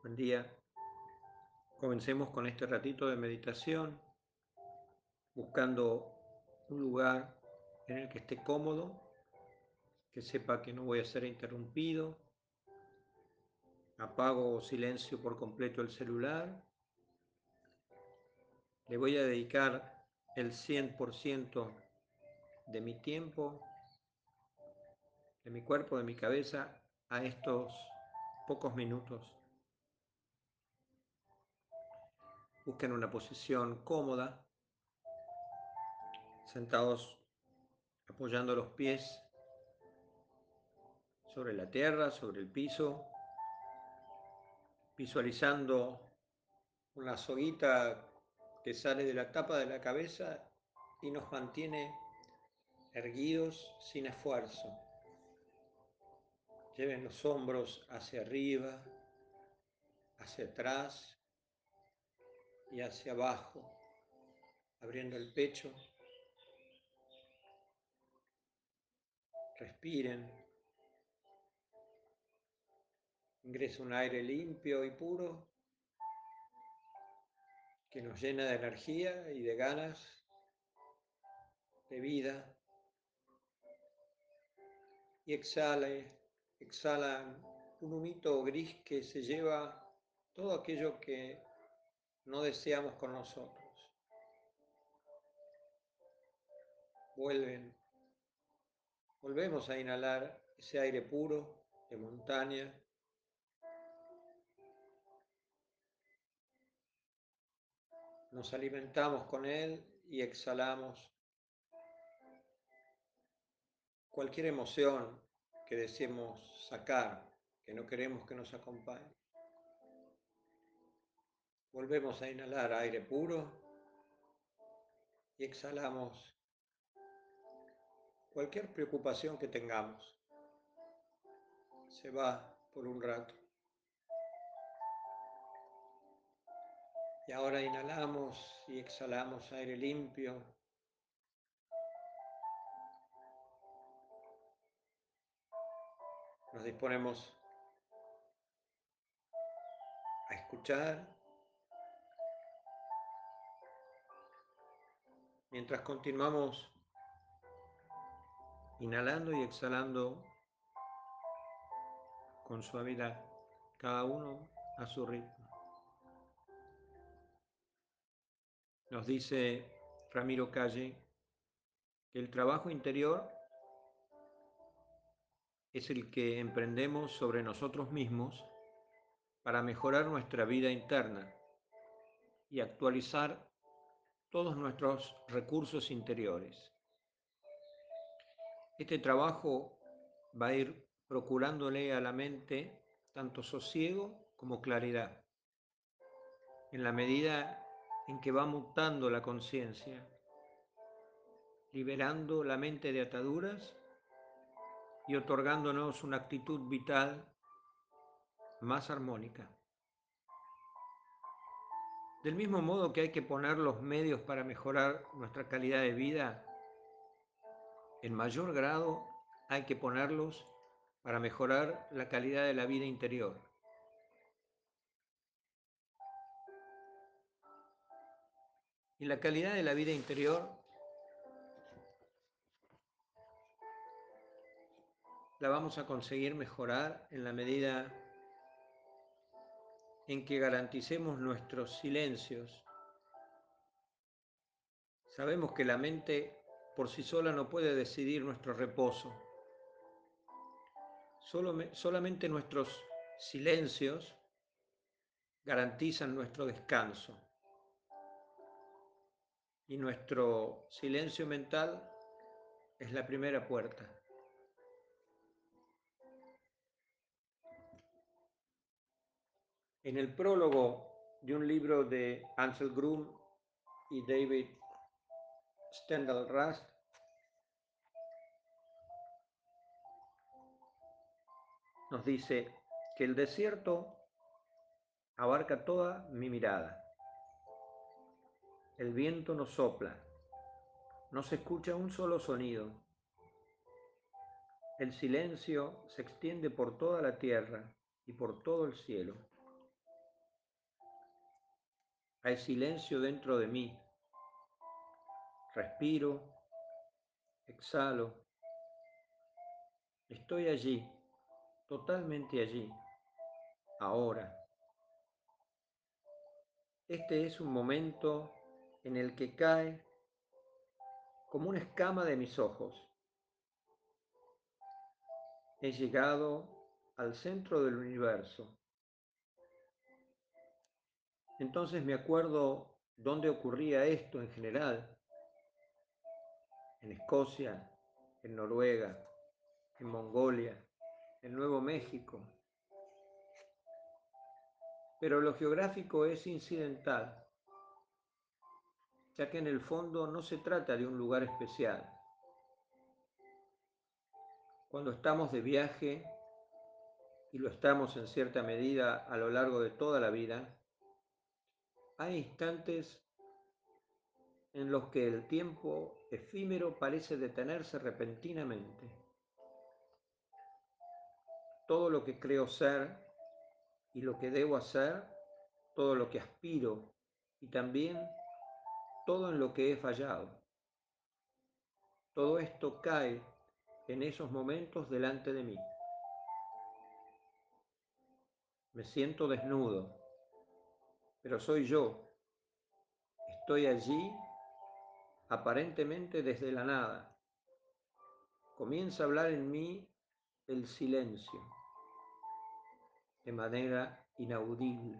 Buen día. Comencemos con este ratito de meditación, buscando un lugar en el que esté cómodo, que sepa que no voy a ser interrumpido. Apago o silencio por completo el celular. Le voy a dedicar el 100% de mi tiempo, de mi cuerpo, de mi cabeza, a estos pocos minutos. Busquen una posición cómoda, sentados apoyando los pies sobre la tierra, sobre el piso, visualizando una soguita que sale de la tapa de la cabeza y nos mantiene erguidos sin esfuerzo. Lleven los hombros hacia arriba, hacia atrás y hacia abajo, abriendo el pecho. Respiren. Ingresa un aire limpio y puro que nos llena de energía y de ganas, de vida. Y exhale, exhala un humito gris que se lleva todo aquello que no deseamos con nosotros. Vuelven, volvemos a inhalar ese aire puro de montaña. Nos alimentamos con él y exhalamos cualquier emoción que deseemos sacar, que no queremos que nos acompañe. Volvemos a inhalar aire puro y exhalamos cualquier preocupación que tengamos. Se va por un rato. Y ahora inhalamos y exhalamos aire limpio. Nos disponemos a escuchar Mientras continuamos inhalando y exhalando con suavidad, cada uno a su ritmo. Nos dice Ramiro Calle que el trabajo interior es el que emprendemos sobre nosotros mismos para mejorar nuestra vida interna y actualizar todos nuestros recursos interiores. Este trabajo va a ir procurándole a la mente tanto sosiego como claridad, en la medida en que va mutando la conciencia, liberando la mente de ataduras y otorgándonos una actitud vital más armónica. Del mismo modo que hay que poner los medios para mejorar nuestra calidad de vida, en mayor grado hay que ponerlos para mejorar la calidad de la vida interior. Y la calidad de la vida interior la vamos a conseguir mejorar en la medida en que garanticemos nuestros silencios. Sabemos que la mente por sí sola no puede decidir nuestro reposo. solamente nuestros silencios garantizan nuestro descanso. Y nuestro silencio mental es la primera puerta. En el prólogo de un libro de Ansel Grum y David Stendhal Rast, nos dice que el desierto abarca toda mi mirada. El viento no sopla, no se escucha un solo sonido. El silencio se extiende por toda la tierra y por todo el cielo. Hay silencio dentro de mí. Respiro, exhalo. Estoy allí, totalmente allí, ahora. Este es un momento en el que cae como una escama de mis ojos. He llegado al centro del universo. Entonces me acuerdo dónde ocurría esto en general. En Escocia, en Noruega, en Mongolia, en Nuevo México. Pero lo geográfico es incidental, ya que en el fondo no se trata de un lugar especial. Cuando estamos de viaje, y lo estamos en cierta medida a lo largo de toda la vida, hay instantes en los que el tiempo efímero parece detenerse repentinamente. Todo lo que creo ser y lo que debo hacer, todo lo que aspiro y también todo en lo que he fallado. Todo esto cae en esos momentos delante de mí. Me siento desnudo, pero soy yo. Estoy allí aparentemente desde la nada. Comienza a hablar en mí el silencio de manera inaudible.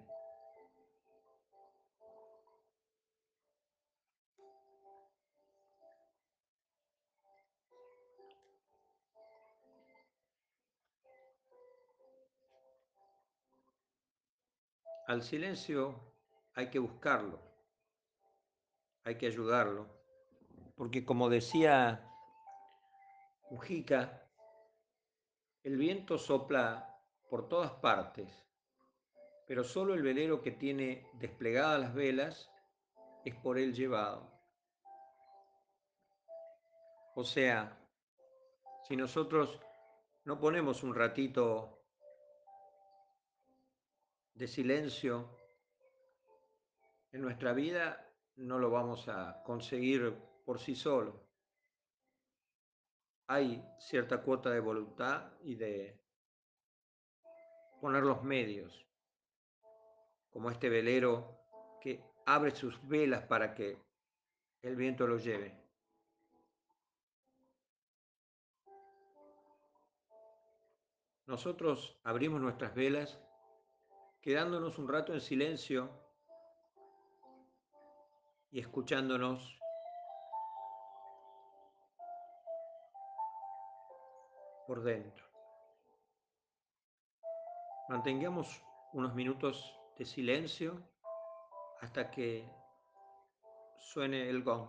Al silencio hay que buscarlo, hay que ayudarlo, porque como decía Mujica, el viento sopla por todas partes, pero solo el velero que tiene desplegadas las velas es por él llevado. O sea, si nosotros no ponemos un ratito de silencio en nuestra vida, no lo vamos a conseguir por sí solo. Hay cierta cuota de voluntad y de poner los medios, como este velero que abre sus velas para que el viento lo lleve. Nosotros abrimos nuestras velas quedándonos un rato en silencio y escuchándonos por dentro. Mantengamos unos minutos de silencio hasta que suene el gong.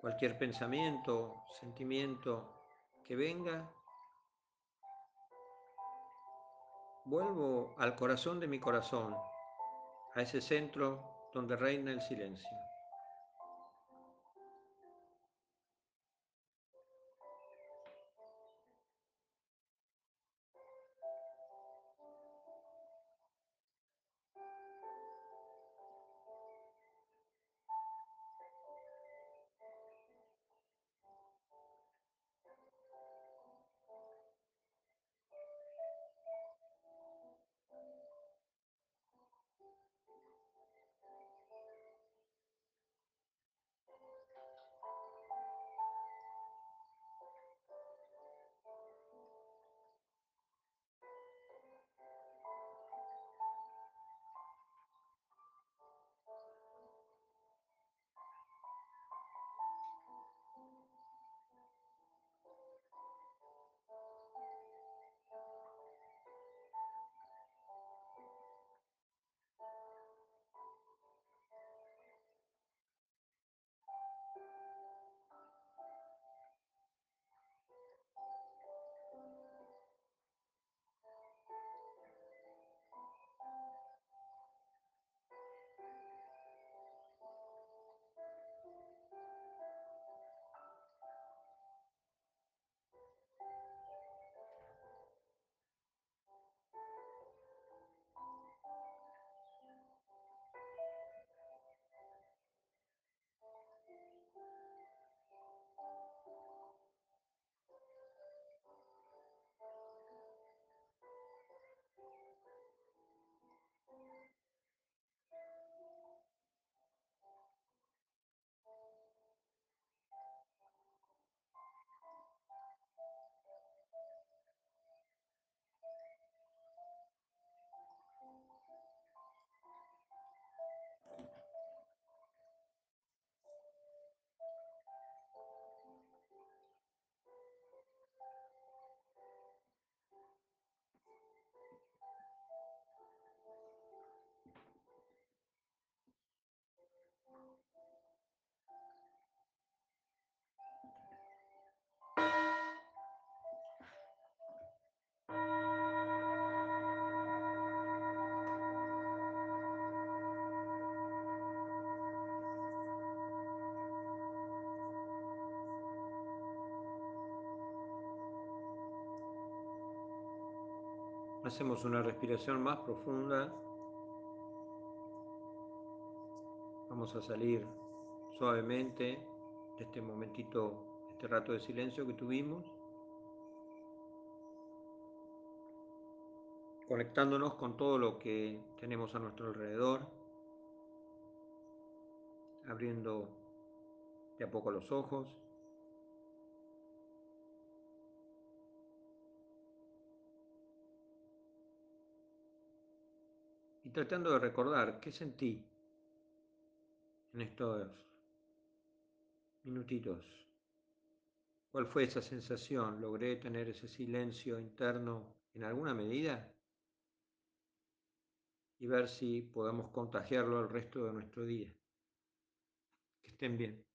Cualquier pensamiento, sentimiento que venga, vuelvo al corazón de mi corazón, a ese centro donde reina el silencio. Hacemos una respiración más profunda. Vamos a salir suavemente de este momentito, este rato de silencio que tuvimos. Conectándonos con todo lo que tenemos a nuestro alrededor. Abriendo de a poco los ojos. Y tratando de recordar qué sentí en estos minutitos. ¿Cuál fue esa sensación? ¿Logré tener ese silencio interno en alguna medida? Y ver si podemos contagiarlo al resto de nuestro día. Que estén bien.